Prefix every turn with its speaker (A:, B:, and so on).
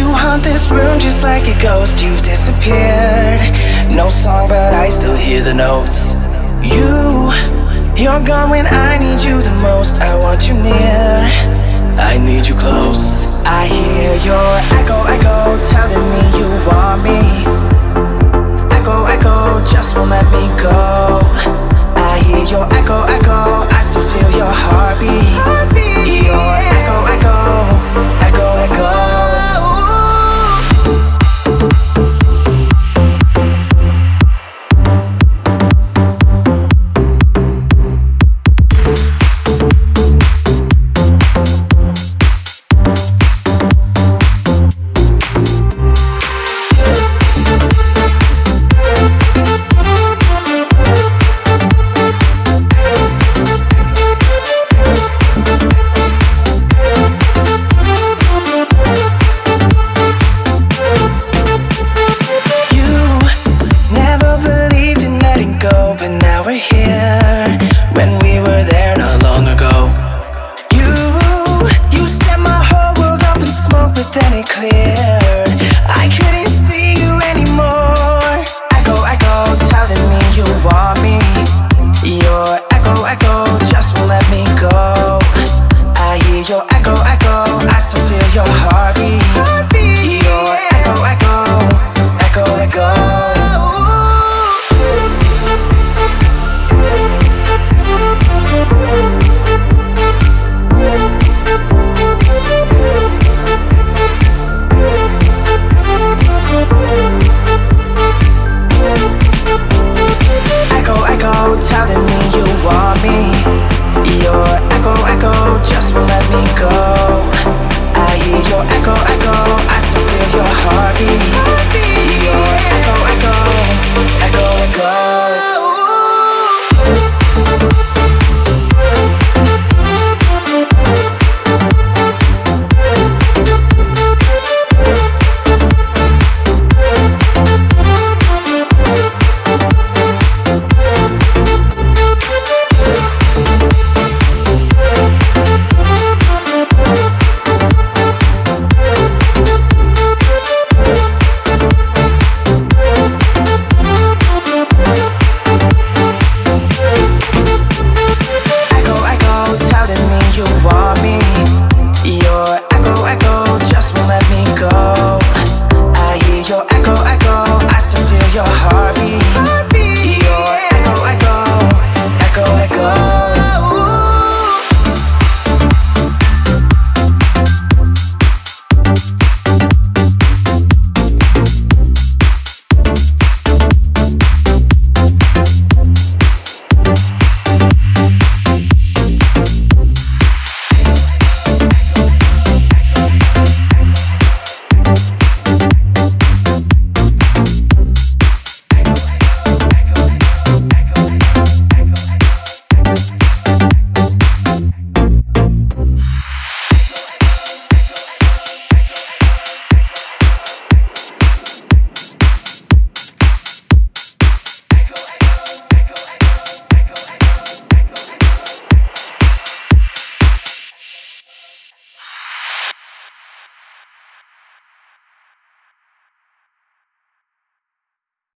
A: haunt this room just like a ghost. You've disappeared. No song, but I still hear the notes. You, you're gone when I need you the most. I want you near. I need you close. I hear your echo, echo, we're here. When we were there not long ago. You, you set my whole world up in smoke, but then it